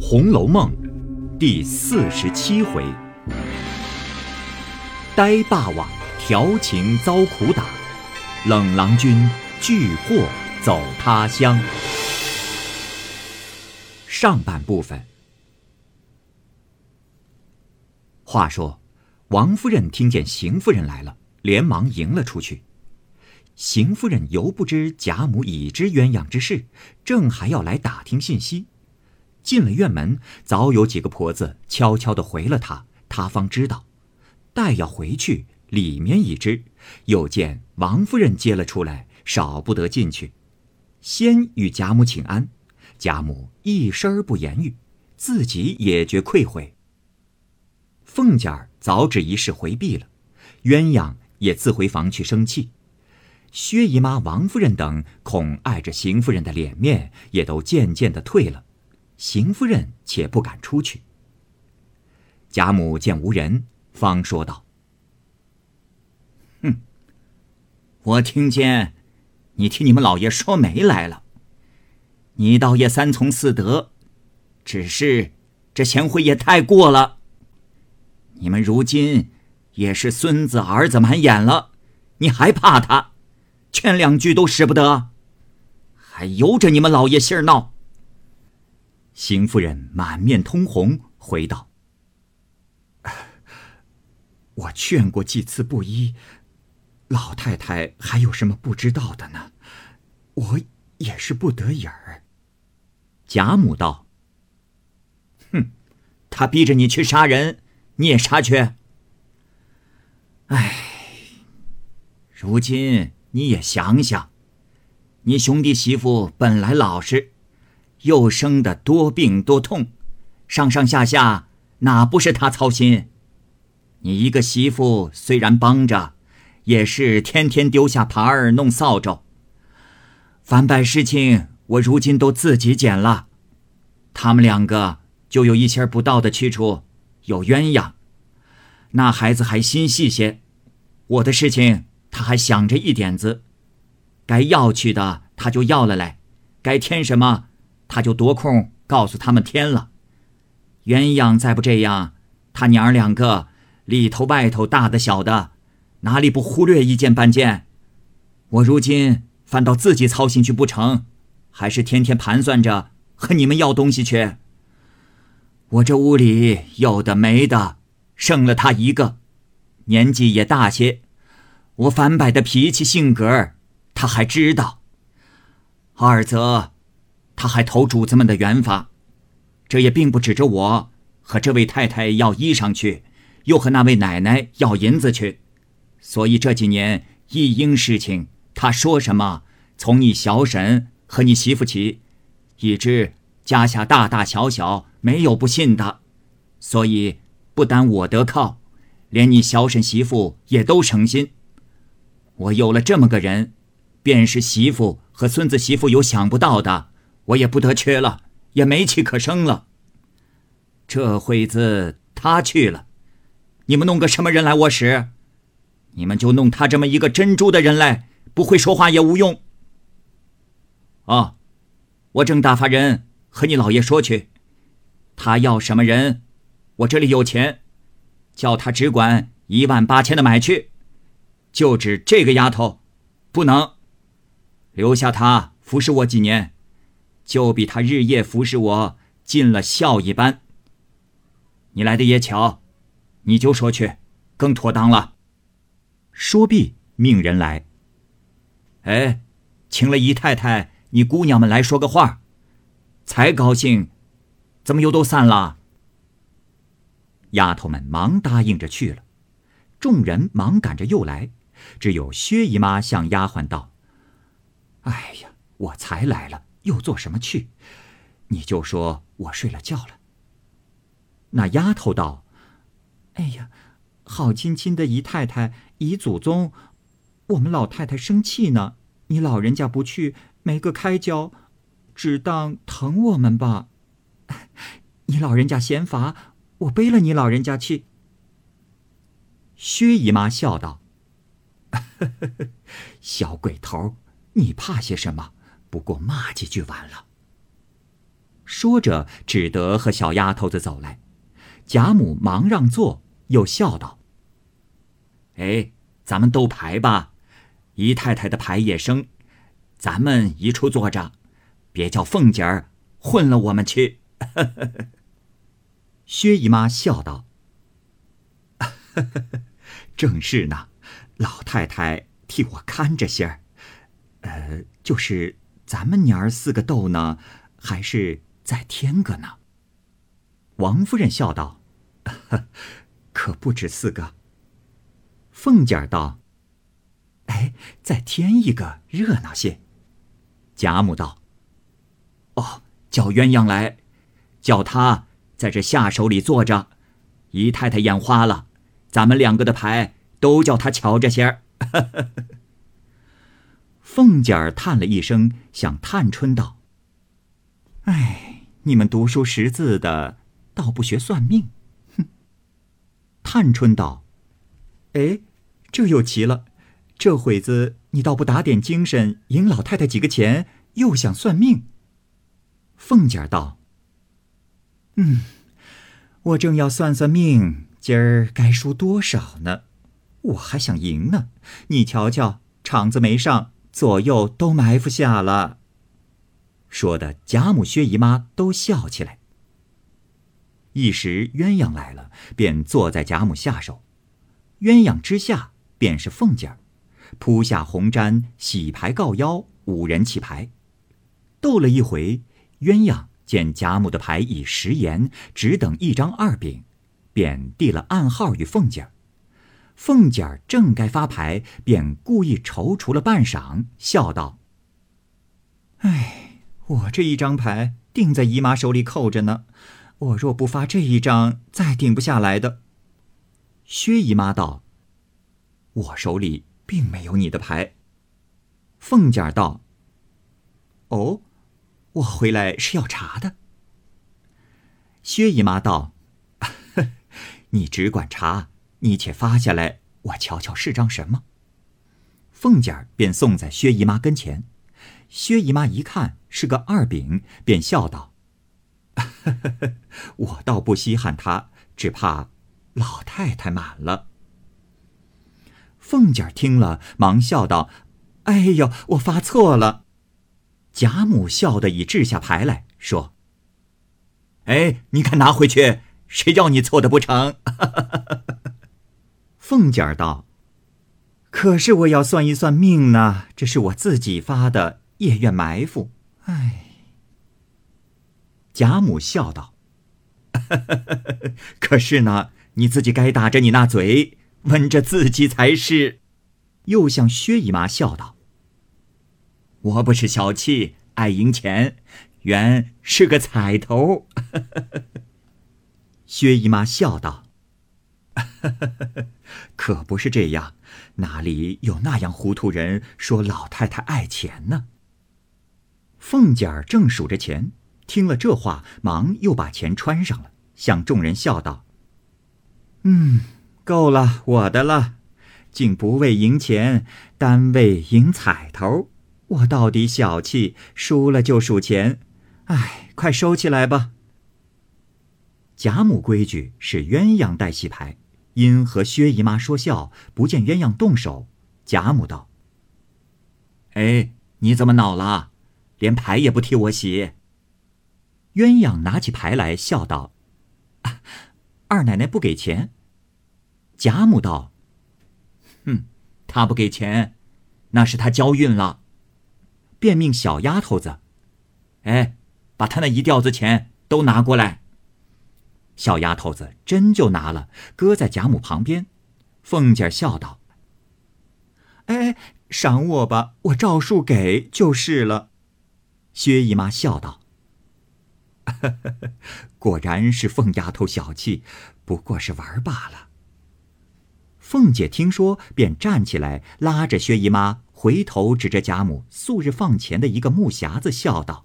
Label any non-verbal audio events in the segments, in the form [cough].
《红楼梦》第四十七回：呆霸王调情遭苦打，冷郎君拒祸走他乡。上半部分。话说，王夫人听见邢夫人来了，连忙迎了出去。邢夫人犹不知贾母已知鸳鸯之事，正还要来打听信息。进了院门，早有几个婆子悄悄地回了她，她方知道。待要回去，里面已知，又见王夫人接了出来，少不得进去，先与贾母请安。贾母一声不言语，自己也觉愧悔。凤姐儿早指一事回避了，鸳鸯也自回房去生气。薛姨妈、王夫人等恐碍着邢夫人的脸面，也都渐渐的退了。邢夫人且不敢出去。贾母见无人，方说道：“哼，我听见你替你们老爷说媒来了。你倒也三从四德，只是这贤惠也太过了。你们如今也是孙子儿子满眼了，你还怕他？劝两句都使不得，还由着你们老爷心儿闹。”邢夫人满面通红，回道：“我劝过几次不依，老太太还有什么不知道的呢？我也是不得已儿。”贾母道：“哼，他逼着你去杀人，你也杀去？哎，如今你也想想，你兄弟媳妇本来老实。”又生得多病多痛，上上下下哪不是他操心？你一个媳妇虽然帮着，也是天天丢下耙儿弄扫帚。凡百事情，我如今都自己捡了。他们两个就有一些不到的去处，有鸳鸯，那孩子还心细些。我的事情他还想着一点子，该要去的他就要了来，该添什么。他就夺空告诉他们天了，鸳鸯再不这样，他娘儿两个里头外头大的小的，哪里不忽略一件半件？我如今反倒自己操心去不成，还是天天盘算着和你们要东西去。我这屋里有的没的，剩了他一个，年纪也大些，我反摆的脾气性格他还知道。二则。他还投主子们的缘法，这也并不指着我和这位太太要衣裳去，又和那位奶奶要银子去，所以这几年一应事情，他说什么，从你小婶和你媳妇起，以致家下大大小小没有不信的，所以不单我得靠，连你小婶媳妇也都省心。我有了这么个人，便是媳妇和孙子媳妇有想不到的。我也不得缺了，也没气可生了。这会子他去了，你们弄个什么人来我使？你们就弄他这么一个珍珠的人来，不会说话也无用。哦，我正打发人和你老爷说去，他要什么人，我这里有钱，叫他只管一万八千的买去，就指这个丫头，不能留下她服侍我几年。就比他日夜服侍我尽了孝一般。你来的也巧，你就说去，更妥当了。说毕，命人来。哎，请了姨太太、你姑娘们来说个话，才高兴，怎么又都散了？丫头们忙答应着去了，众人忙赶着又来，只有薛姨妈向丫鬟道：“哎呀，我才来了。”又做什么去？你就说我睡了觉了。那丫头道：“哎呀，好亲亲的姨太太、姨祖宗，我们老太太生气呢。你老人家不去，没个开交，只当疼我们吧。[laughs] 你老人家嫌乏，我背了你老人家去。”薛姨妈笑道：“ [laughs] 小鬼头，你怕些什么？”不过骂几句完了。说着，只得和小丫头子走来。贾母忙让座，又笑道：“哎，咱们斗牌吧，姨太太的牌也生，咱们一处坐着，别叫凤姐儿混了我们去。[laughs] ”薛姨妈笑道：“正是呢，老太太替我看着些儿。呃，就是咱们娘儿四个斗呢，还是再添个呢？”王夫人笑道：“ [laughs] 可不止四个。”凤姐儿道：“哎，再添一个，热闹些。”贾母道：“哦，叫鸳鸯来，叫他在这下手里坐着，姨太太眼花了，咱们两个的牌都叫他瞧着些儿。” [laughs] 凤姐儿叹了一声，向探春道：“哎，你们读书识字的。”倒不学算命，哼！探春道：“哎，这又奇了，这会子你倒不打点精神，赢老太太几个钱，又想算命。”凤姐儿道：“嗯，我正要算算命，今儿该输多少呢？我还想赢呢。你瞧瞧，场子没上，左右都埋伏下了。”说的贾母、薛姨妈都笑起来。一时鸳鸯来了，便坐在贾母下手。鸳鸯之下便是凤姐儿，铺下红毡，洗牌告腰，五人起牌。斗了一回，鸳鸯见贾母的牌已食言，只等一张二饼，便递了暗号与凤姐儿。凤姐儿正该发牌，便故意踌躇了半晌，笑道：“哎，我这一张牌定在姨妈手里扣着呢。”我若不发这一张，再定不下来的。薛姨妈道：“我手里并没有你的牌。”凤姐儿道：“哦，我回来是要查的。”薛姨妈道：“ [laughs] 你只管查，你且发下来，我瞧瞧是张什么。”凤姐儿便送在薛姨妈跟前。薛姨妈一看是个二饼，便笑道。[laughs] 我倒不稀罕他，只怕老太太满了。凤姐儿听了，忙笑道：“哎呦，我发错了。”贾母笑得已掷下牌来说：“哎，你看拿回去，谁叫你错的不成？” [laughs] 凤姐儿道：“可是我要算一算命呢，这是我自己发的，也愿埋伏。哎。”贾母笑道：“ [laughs] 可是呢，你自己该打着你那嘴，问着自己才是。”又向薛姨妈笑道：“我不是小气，爱赢钱，原是个彩头。[laughs] ”薛姨妈笑道：“ [laughs] 可不是这样，哪里有那样糊涂人说老太太爱钱呢？”凤姐儿正数着钱。听了这话，忙又把钱穿上了，向众人笑道：“嗯，够了，我的了，竟不为赢钱，单为赢彩头。我到底小气，输了就数钱。哎，快收起来吧。”贾母规矩是鸳鸯带洗牌，因和薛姨妈说笑，不见鸳鸯动手。贾母道：“哎，你怎么恼了？连牌也不替我洗？”鸳鸯拿起牌来，笑道：“二奶奶不给钱。”贾母道：“哼，他不给钱，那是他交运了。”便命小丫头子：“哎，把他那一吊子钱都拿过来。”小丫头子真就拿了，搁在贾母旁边。凤姐笑道：“哎，赏我吧，我照数给就是了。”薛姨妈笑道。[laughs] 果然是凤丫头小气，不过是玩罢了。凤姐听说，便站起来，拉着薛姨妈，回头指着贾母素日放钱的一个木匣子，笑道：“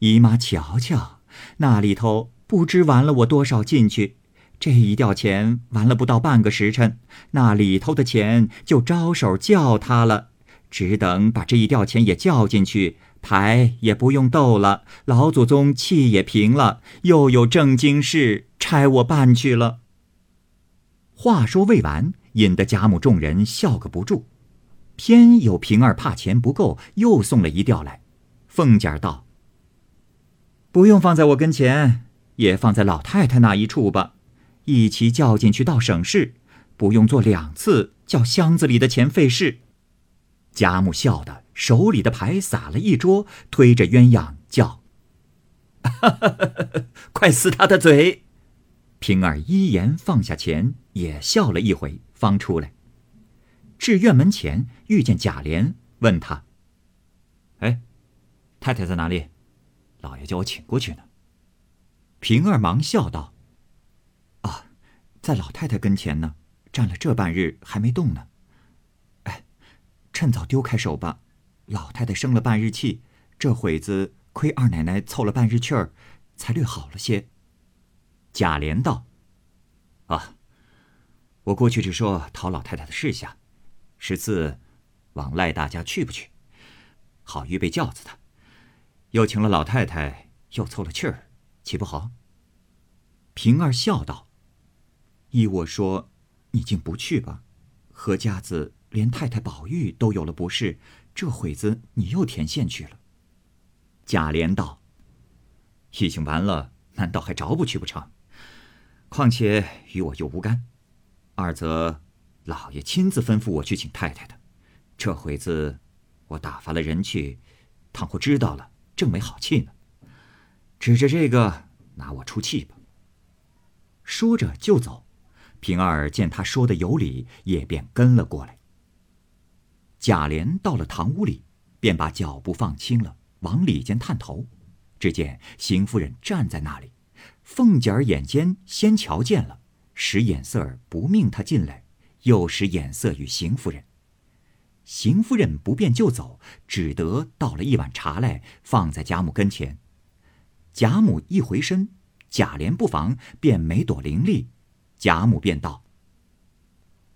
姨妈瞧瞧，那里头不知玩了我多少进去。这一吊钱玩了不到半个时辰，那里头的钱就招手叫他了。只等把这一吊钱也叫进去。”牌也不用斗了，老祖宗气也平了，又有正经事差我办去了。”话说未完，引得贾母众人笑个不住。偏有平儿怕钱不够，又送了一吊来。凤姐儿道：“不用放在我跟前，也放在老太太那一处吧，一起叫进去倒省事，不用做两次，叫箱子里的钱费事。”贾母笑得手里的牌撒了一桌，推着鸳鸯叫：“ [laughs] 快撕他的嘴！”平儿一言放下钱，也笑了一回，方出来。至院门前，遇见贾琏，问他：“哎，太太在哪里？老爷叫我请过去呢。”平儿忙笑道：“啊，在老太太跟前呢，站了这半日还没动呢。哎，趁早丢开手吧。老太太生了半日气，这会子亏二奶奶凑了半日气儿，才略好了些。”贾琏道：“啊，我过去只说讨老太太的事下。”十四，往赖大家去不去？好预备轿子的，又请了老太太，又凑了气儿，岂不好？平儿笑道：“依我说，你竟不去吧？何家子连太太宝玉都有了不是，这会子你又填线去了。”贾琏道：“已经完了，难道还着不去不成？况且与我又无干。二则……”老爷亲自吩咐我去请太太的，这会子我打发了人去，倘或知道了，正没好气呢。指着这个拿我出气吧。说着就走，平儿见他说的有理，也便跟了过来。贾琏到了堂屋里，便把脚步放轻了，往里间探头，只见邢夫人站在那里，凤姐儿眼尖，先瞧见了，使眼色儿不命他进来。又使眼色与邢夫人，邢夫人不便就走，只得倒了一碗茶来，放在贾母跟前。贾母一回身，贾琏不防，便没躲伶俐。贾母便道：“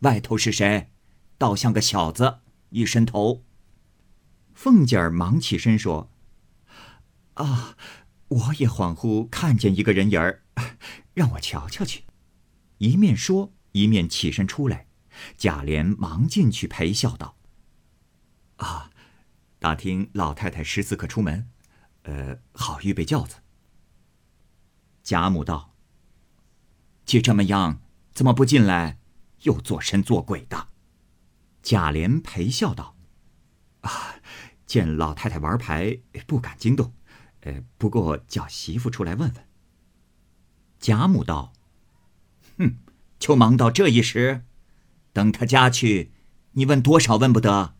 外头是谁？倒像个小子，一伸头。”凤姐儿忙起身说：“啊，我也恍惚看见一个人影儿，让我瞧瞧去。”一面说，一面起身出来。贾琏忙进去陪笑道：“啊，打听老太太十四可出门，呃，好预备轿子。”贾母道：“既这么样，怎么不进来，又做神做鬼的？”贾琏陪笑道：“啊，见老太太玩牌，不敢惊动，呃，不过叫媳妇出来问问。”贾母道：“哼，就忙到这一时。”等他家去，你问多少问不得？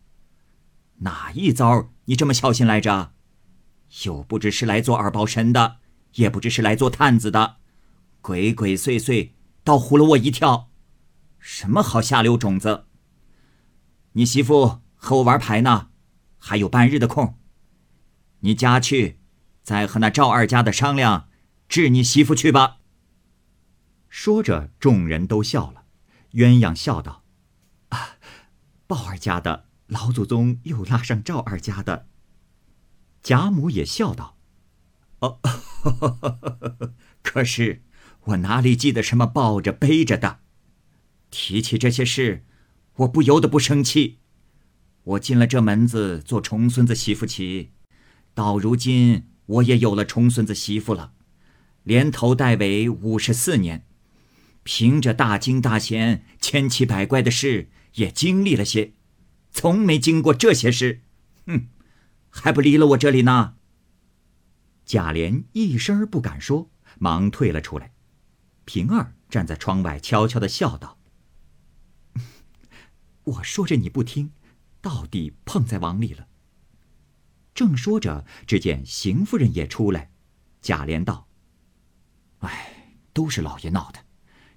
哪一遭你这么小心来着？又不知是来做二宝神的，也不知是来做探子的，鬼鬼祟祟，倒唬了我一跳。什么好下流种子？你媳妇和我玩牌呢，还有半日的空。你家去，再和那赵二家的商量，治你媳妇去吧。说着，众人都笑了。鸳鸯笑道。啊，鲍二家的老祖宗又拉上赵二家的。贾母也笑道：“哦，[laughs] 可是我哪里记得什么抱着背着的？提起这些事，我不由得不生气。我进了这门子做重孙子媳妇起，到如今我也有了重孙子媳妇了，连头带尾五十四年，凭着大惊大险、千奇百怪的事。”也经历了些，从没经过这些事，哼，还不离了我这里呢。贾琏一声不敢说，忙退了出来。平儿站在窗外，悄悄的笑道：“我说着你不听，到底碰在网里了。”正说着，只见邢夫人也出来。贾琏道：“哎，都是老爷闹的，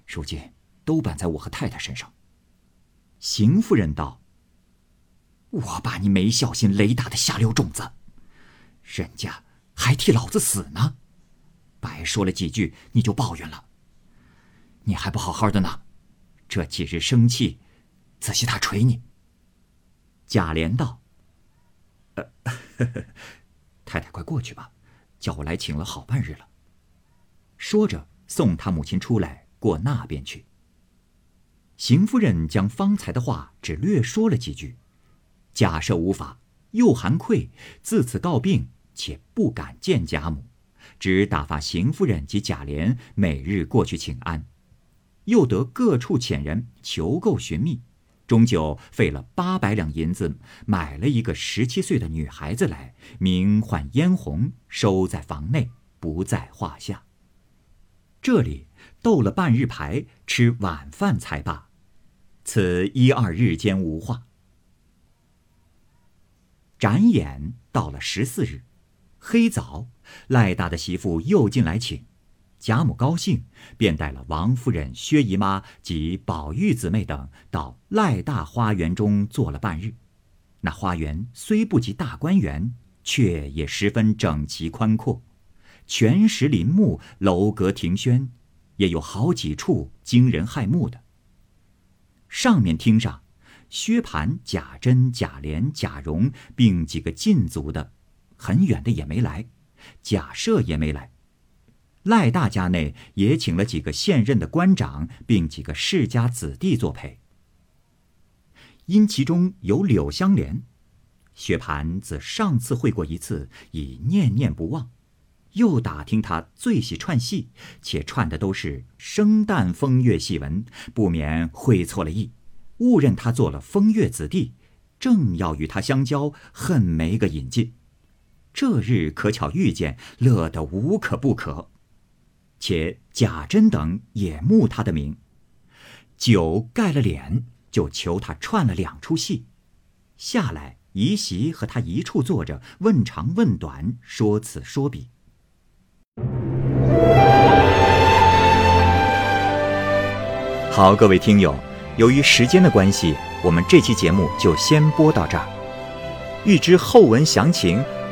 如今都办在我和太太身上。”邢夫人道：“我把你没孝心、雷打的下流种子，人家还替老子死呢，白说了几句你就抱怨了。你还不好好的呢，这几日生气，仔细他捶你。”贾琏道：“，[laughs] 太太，快过去吧，叫我来请了好半日了。说着，送他母亲出来，过那边去。邢夫人将方才的话只略说了几句，假设无法，又含愧，自此告病，且不敢见贾母，只打发邢夫人及贾琏每日过去请安，又得各处遣人求购寻觅。终究费了八百两银子，买了一个十七岁的女孩子来，名唤嫣红，收在房内，不在话下。这里斗了半日牌，吃晚饭才罢。此一二日间无话。展眼到了十四日，黑早，赖大的媳妇又进来请。贾母高兴，便带了王夫人、薛姨妈及宝玉姊妹等到赖大花园中坐了半日。那花园虽不及大观园，却也十分整齐宽阔，全石林木，楼阁亭轩，也有好几处惊人骇目的。上面厅上，薛蟠、贾珍、贾琏、贾蓉，并几个禁足的，很远的也没来，贾赦也没来。赖大家内也请了几个现任的官长，并几个世家子弟作陪。因其中有柳香莲，薛蟠自上次会过一次，已念念不忘，又打听他最喜串戏，且串的都是生旦风月戏文，不免会错了意，误认他做了风月子弟，正要与他相交，恨没个引进。这日可巧遇见，乐得无可不可。且贾珍等也慕他的名，酒盖了脸，就求他串了两出戏。下来，姨媳和他一处坐着，问长问短，说此说彼。好，各位听友，由于时间的关系，我们这期节目就先播到这儿。欲知后文详情，